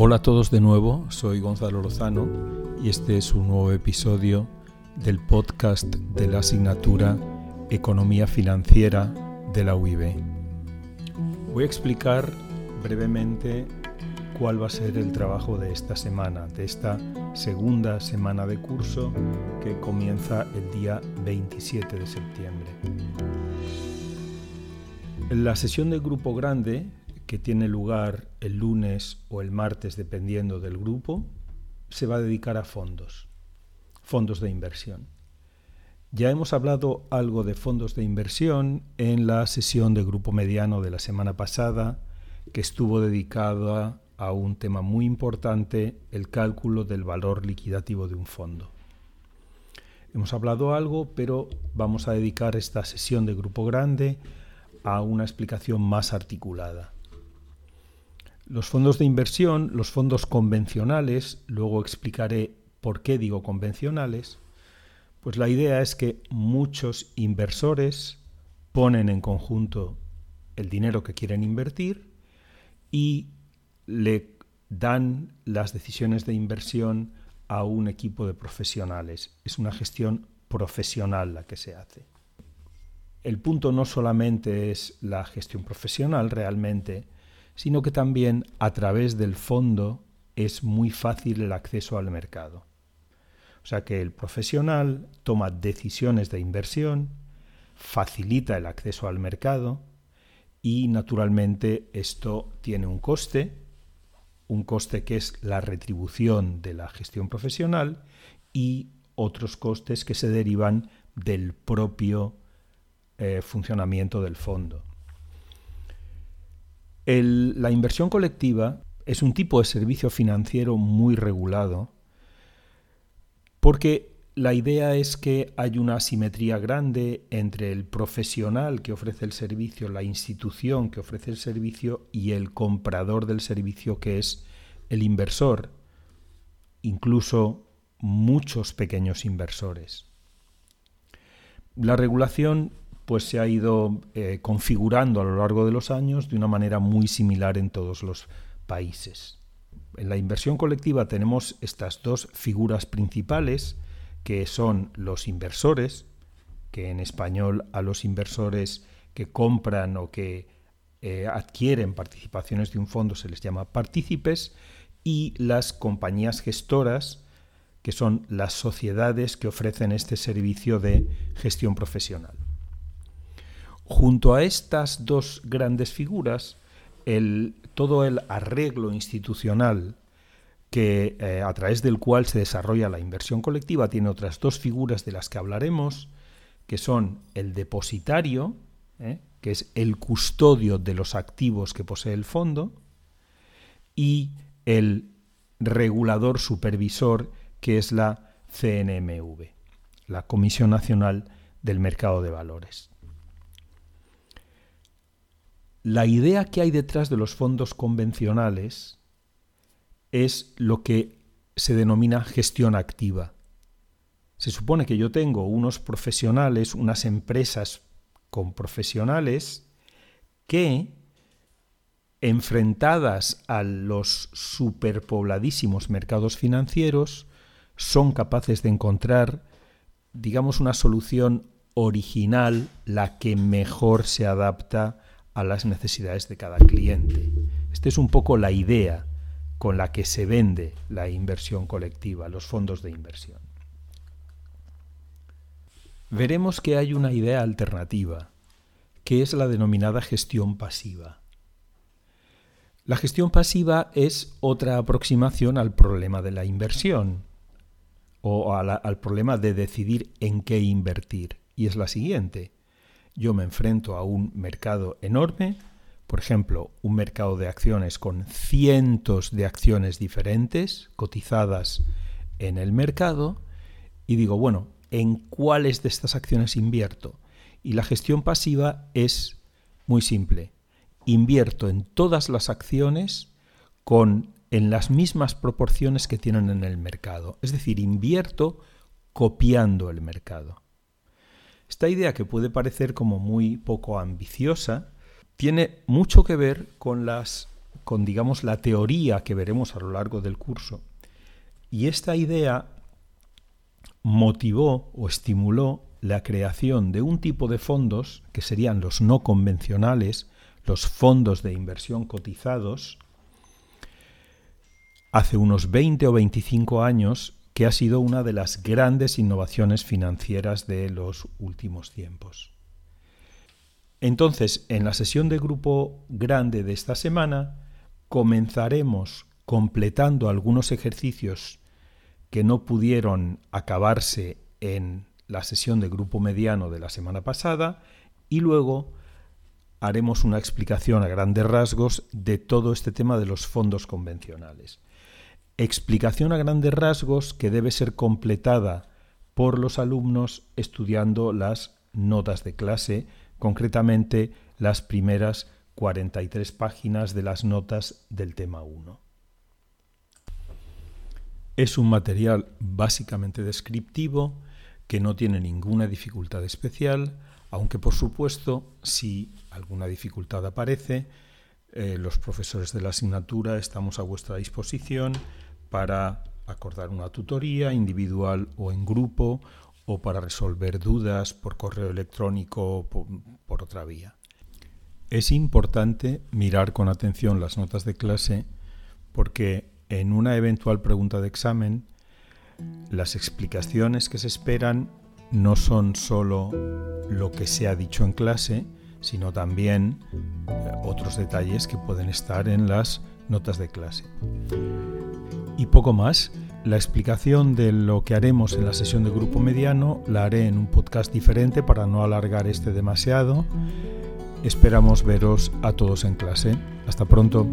Hola a todos de nuevo, soy Gonzalo Lozano y este es un nuevo episodio del podcast de la asignatura Economía Financiera de la UIB. Voy a explicar brevemente cuál va a ser el trabajo de esta semana, de esta segunda semana de curso que comienza el día 27 de septiembre. En la sesión del grupo grande que tiene lugar el lunes o el martes dependiendo del grupo, se va a dedicar a fondos, fondos de inversión. Ya hemos hablado algo de fondos de inversión en la sesión de grupo mediano de la semana pasada, que estuvo dedicada a un tema muy importante, el cálculo del valor liquidativo de un fondo. Hemos hablado algo, pero vamos a dedicar esta sesión de grupo grande a una explicación más articulada. Los fondos de inversión, los fondos convencionales, luego explicaré por qué digo convencionales, pues la idea es que muchos inversores ponen en conjunto el dinero que quieren invertir y le dan las decisiones de inversión a un equipo de profesionales. Es una gestión profesional la que se hace. El punto no solamente es la gestión profesional realmente, sino que también a través del fondo es muy fácil el acceso al mercado. O sea que el profesional toma decisiones de inversión, facilita el acceso al mercado y naturalmente esto tiene un coste, un coste que es la retribución de la gestión profesional y otros costes que se derivan del propio eh, funcionamiento del fondo la inversión colectiva es un tipo de servicio financiero muy regulado porque la idea es que hay una asimetría grande entre el profesional que ofrece el servicio, la institución que ofrece el servicio y el comprador del servicio que es el inversor, incluso muchos pequeños inversores. La regulación pues se ha ido eh, configurando a lo largo de los años de una manera muy similar en todos los países. En la inversión colectiva tenemos estas dos figuras principales, que son los inversores, que en español a los inversores que compran o que eh, adquieren participaciones de un fondo se les llama partícipes, y las compañías gestoras, que son las sociedades que ofrecen este servicio de gestión profesional. Junto a estas dos grandes figuras, todo el arreglo institucional que, eh, a través del cual se desarrolla la inversión colectiva tiene otras dos figuras de las que hablaremos, que son el depositario, eh, que es el custodio de los activos que posee el fondo, y el regulador supervisor, que es la CNMV, la Comisión Nacional del Mercado de Valores. La idea que hay detrás de los fondos convencionales es lo que se denomina gestión activa. Se supone que yo tengo unos profesionales, unas empresas con profesionales que, enfrentadas a los superpobladísimos mercados financieros, son capaces de encontrar, digamos, una solución original, la que mejor se adapta a las necesidades de cada cliente. Esta es un poco la idea con la que se vende la inversión colectiva, los fondos de inversión. Veremos que hay una idea alternativa, que es la denominada gestión pasiva. La gestión pasiva es otra aproximación al problema de la inversión o al problema de decidir en qué invertir. Y es la siguiente yo me enfrento a un mercado enorme, por ejemplo, un mercado de acciones con cientos de acciones diferentes cotizadas en el mercado, y digo, bueno, ¿en cuáles de estas acciones invierto? Y la gestión pasiva es muy simple. Invierto en todas las acciones con en las mismas proporciones que tienen en el mercado. Es decir, invierto copiando el mercado. Esta idea que puede parecer como muy poco ambiciosa, tiene mucho que ver con las con digamos la teoría que veremos a lo largo del curso. Y esta idea motivó o estimuló la creación de un tipo de fondos que serían los no convencionales, los fondos de inversión cotizados, hace unos 20 o 25 años, que ha sido una de las grandes innovaciones financieras de los últimos tiempos. Entonces, en la sesión de grupo grande de esta semana, comenzaremos completando algunos ejercicios que no pudieron acabarse en la sesión de grupo mediano de la semana pasada y luego haremos una explicación a grandes rasgos de todo este tema de los fondos convencionales. Explicación a grandes rasgos que debe ser completada por los alumnos estudiando las notas de clase, concretamente las primeras 43 páginas de las notas del tema 1. Es un material básicamente descriptivo que no tiene ninguna dificultad especial, aunque por supuesto si alguna dificultad aparece, eh, los profesores de la asignatura estamos a vuestra disposición para acordar una tutoría individual o en grupo o para resolver dudas por correo electrónico o por otra vía. Es importante mirar con atención las notas de clase porque en una eventual pregunta de examen, las explicaciones que se esperan no son solo lo que se ha dicho en clase, sino también eh, otros detalles que pueden estar en las notas de clase. Y poco más, la explicación de lo que haremos en la sesión de grupo mediano la haré en un podcast diferente para no alargar este demasiado. Esperamos veros a todos en clase. Hasta pronto.